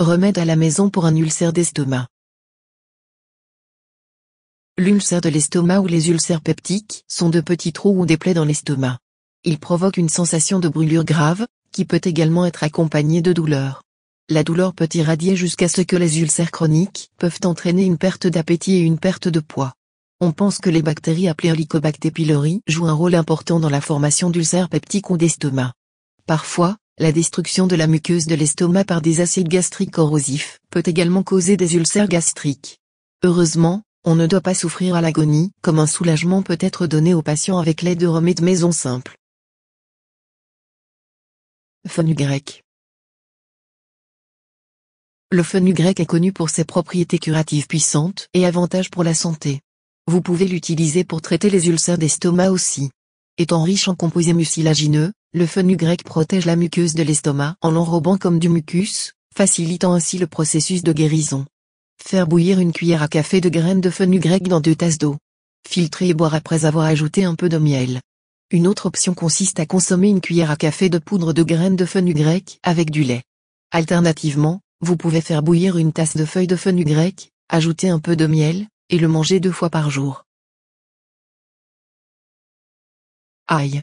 Remède à la maison pour un ulcère d'estomac. L'ulcère de l'estomac ou les ulcères peptiques sont de petits trous ou des plaies dans l'estomac. Ils provoquent une sensation de brûlure grave, qui peut également être accompagnée de douleur. La douleur peut irradier jusqu'à ce que les ulcères chroniques peuvent entraîner une perte d'appétit et une perte de poids. On pense que les bactéries appelées Helicobacter pylori jouent un rôle important dans la formation d'ulcères peptiques ou d'estomac. Parfois, la destruction de la muqueuse de l'estomac par des acides gastriques corrosifs peut également causer des ulcères gastriques. Heureusement, on ne doit pas souffrir à l'agonie, comme un soulagement peut être donné aux patients avec l'aide de remèdes maison simples. Fenugrec Le fenugrec est connu pour ses propriétés curatives puissantes et avantages pour la santé. Vous pouvez l'utiliser pour traiter les ulcères d'estomac aussi. Étant riche en composés mucilagineux, le fenugrec protège la muqueuse de l'estomac en l'enrobant comme du mucus, facilitant ainsi le processus de guérison. Faire bouillir une cuillère à café de graines de fenugrec dans deux tasses d'eau. Filtrer et boire après avoir ajouté un peu de miel. Une autre option consiste à consommer une cuillère à café de poudre de graines de fenugrec avec du lait. Alternativement, vous pouvez faire bouillir une tasse de feuilles de fenugrec, ajouter un peu de miel, et le manger deux fois par jour. Aïe.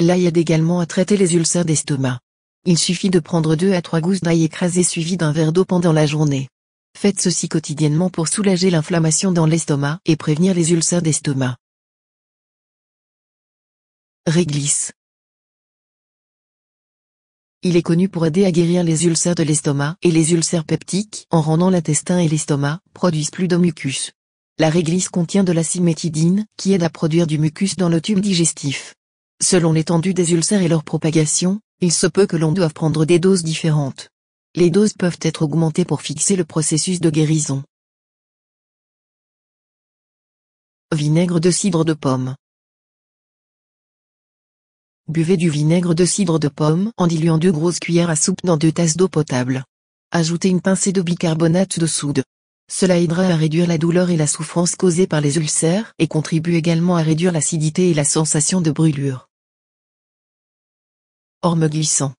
L'ail aide également à traiter les ulcères d'estomac. Il suffit de prendre 2 à 3 gousses d'ail écrasées suivies d'un verre d'eau pendant la journée. Faites ceci quotidiennement pour soulager l'inflammation dans l'estomac et prévenir les ulcères d'estomac. Réglisse. Il est connu pour aider à guérir les ulcères de l'estomac et les ulcères peptiques en rendant l'intestin et l'estomac produisent plus de mucus. La réglisse contient de la cimétidine qui aide à produire du mucus dans le tube digestif. Selon l'étendue des ulcères et leur propagation, il se peut que l'on doive prendre des doses différentes. Les doses peuvent être augmentées pour fixer le processus de guérison. Vinaigre de cidre de pomme. Buvez du vinaigre de cidre de pomme en diluant deux grosses cuillères à soupe dans deux tasses d'eau potable. Ajoutez une pincée de bicarbonate de soude. Cela aidera à réduire la douleur et la souffrance causée par les ulcères et contribue également à réduire l'acidité et la sensation de brûlure. Orme glissant.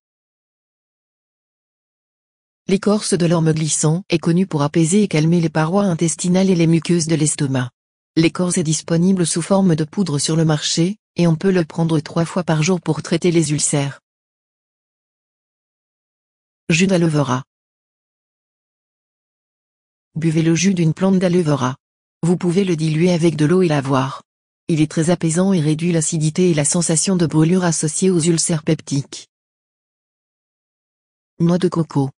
L'écorce de l'orme glissant est connue pour apaiser et calmer les parois intestinales et les muqueuses de l'estomac. L'écorce est disponible sous forme de poudre sur le marché, et on peut le prendre trois fois par jour pour traiter les ulcères. Jus d'aloe vera. Buvez le jus d'une plante d'aloe vera. Vous pouvez le diluer avec de l'eau et l'avoir. Il est très apaisant et réduit l'acidité et la sensation de brûlure associée aux ulcères peptiques. Noix de coco.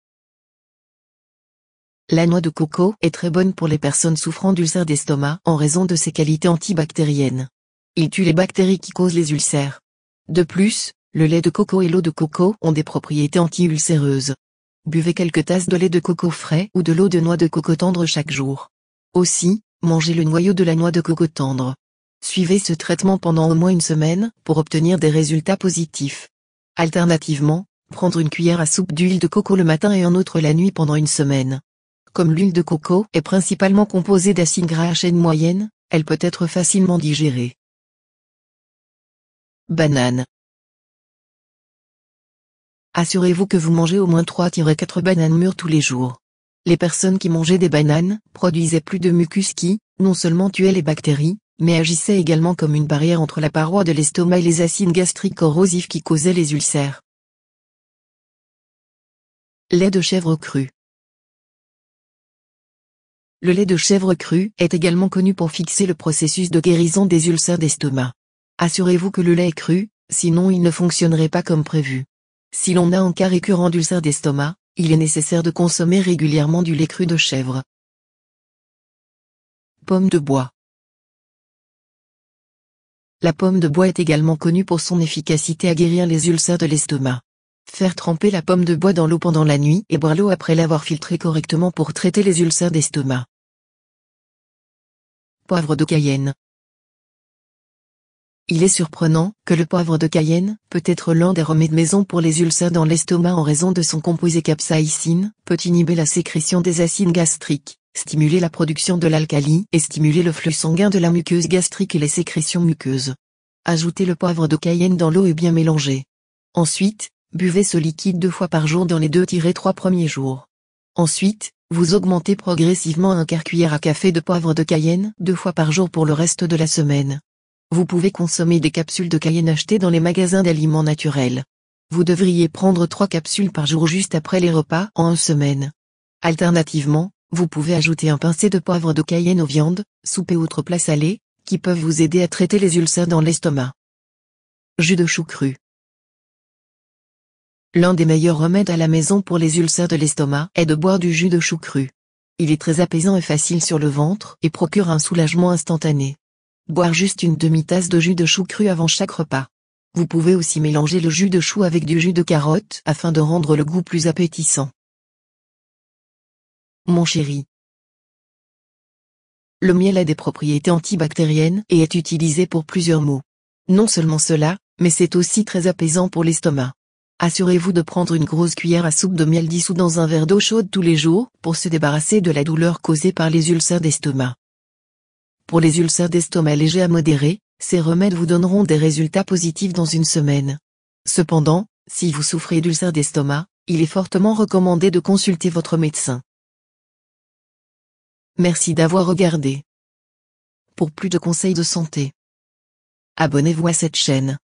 La noix de coco est très bonne pour les personnes souffrant d'ulcères d'estomac en raison de ses qualités antibactériennes. Il tue les bactéries qui causent les ulcères. De plus, le lait de coco et l'eau de coco ont des propriétés anti-ulcéreuses. Buvez quelques tasses de lait de coco frais ou de l'eau de noix de coco tendre chaque jour. Aussi, mangez le noyau de la noix de coco tendre. Suivez ce traitement pendant au moins une semaine pour obtenir des résultats positifs. Alternativement, prendre une cuillère à soupe d'huile de coco le matin et un autre la nuit pendant une semaine. Comme l'huile de coco est principalement composée d'acides gras à chaîne moyenne, elle peut être facilement digérée. Banane. Assurez-vous que vous mangez au moins 3-4 bananes mûres tous les jours. Les personnes qui mangeaient des bananes produisaient plus de mucus qui, non seulement tuaient les bactéries, mais agissaient également comme une barrière entre la paroi de l'estomac et les acides gastriques corrosifs qui causaient les ulcères. Lait de chèvre cru. Le lait de chèvre cru est également connu pour fixer le processus de guérison des ulcères d'estomac. Assurez-vous que le lait est cru, sinon il ne fonctionnerait pas comme prévu. Si l'on a un cas récurrent d'ulcère d'estomac, il est nécessaire de consommer régulièrement du lait cru de chèvre. Pomme de bois. La pomme de bois est également connue pour son efficacité à guérir les ulcères de l'estomac. Faire tremper la pomme de bois dans l'eau pendant la nuit et boire l'eau après l'avoir filtrée correctement pour traiter les ulcères d'estomac. Poivre de Cayenne. Il est surprenant que le poivre de Cayenne peut être l'un des remèdes maison pour les ulcères dans l'estomac en raison de son composé capsaïcine, peut inhiber la sécrétion des acides gastriques, stimuler la production de l'alcali et stimuler le flux sanguin de la muqueuse gastrique et les sécrétions muqueuses. Ajoutez le poivre de Cayenne dans l'eau et bien mélanger. Ensuite, buvez ce liquide deux fois par jour dans les 2-3 premiers jours. Ensuite, vous augmentez progressivement un quart cuillère à café de poivre de cayenne deux fois par jour pour le reste de la semaine. Vous pouvez consommer des capsules de cayenne achetées dans les magasins d'aliments naturels. Vous devriez prendre trois capsules par jour juste après les repas en une semaine. Alternativement, vous pouvez ajouter un pincé de poivre de cayenne aux viandes, soupe et autres plats salés, qui peuvent vous aider à traiter les ulcères dans l'estomac. Jus de chou cru. L'un des meilleurs remèdes à la maison pour les ulcères de l'estomac est de boire du jus de chou cru. Il est très apaisant et facile sur le ventre et procure un soulagement instantané. Boire juste une demi-tasse de jus de chou cru avant chaque repas. Vous pouvez aussi mélanger le jus de chou avec du jus de carotte afin de rendre le goût plus appétissant. Mon chéri. Le miel a des propriétés antibactériennes et est utilisé pour plusieurs maux. Non seulement cela, mais c'est aussi très apaisant pour l'estomac. Assurez-vous de prendre une grosse cuillère à soupe de miel dissous dans un verre d'eau chaude tous les jours pour se débarrasser de la douleur causée par les ulcères d'estomac. Pour les ulcères d'estomac légers à modérés, ces remèdes vous donneront des résultats positifs dans une semaine. Cependant, si vous souffrez d'ulcères d'estomac, il est fortement recommandé de consulter votre médecin. Merci d'avoir regardé. Pour plus de conseils de santé, abonnez-vous à cette chaîne.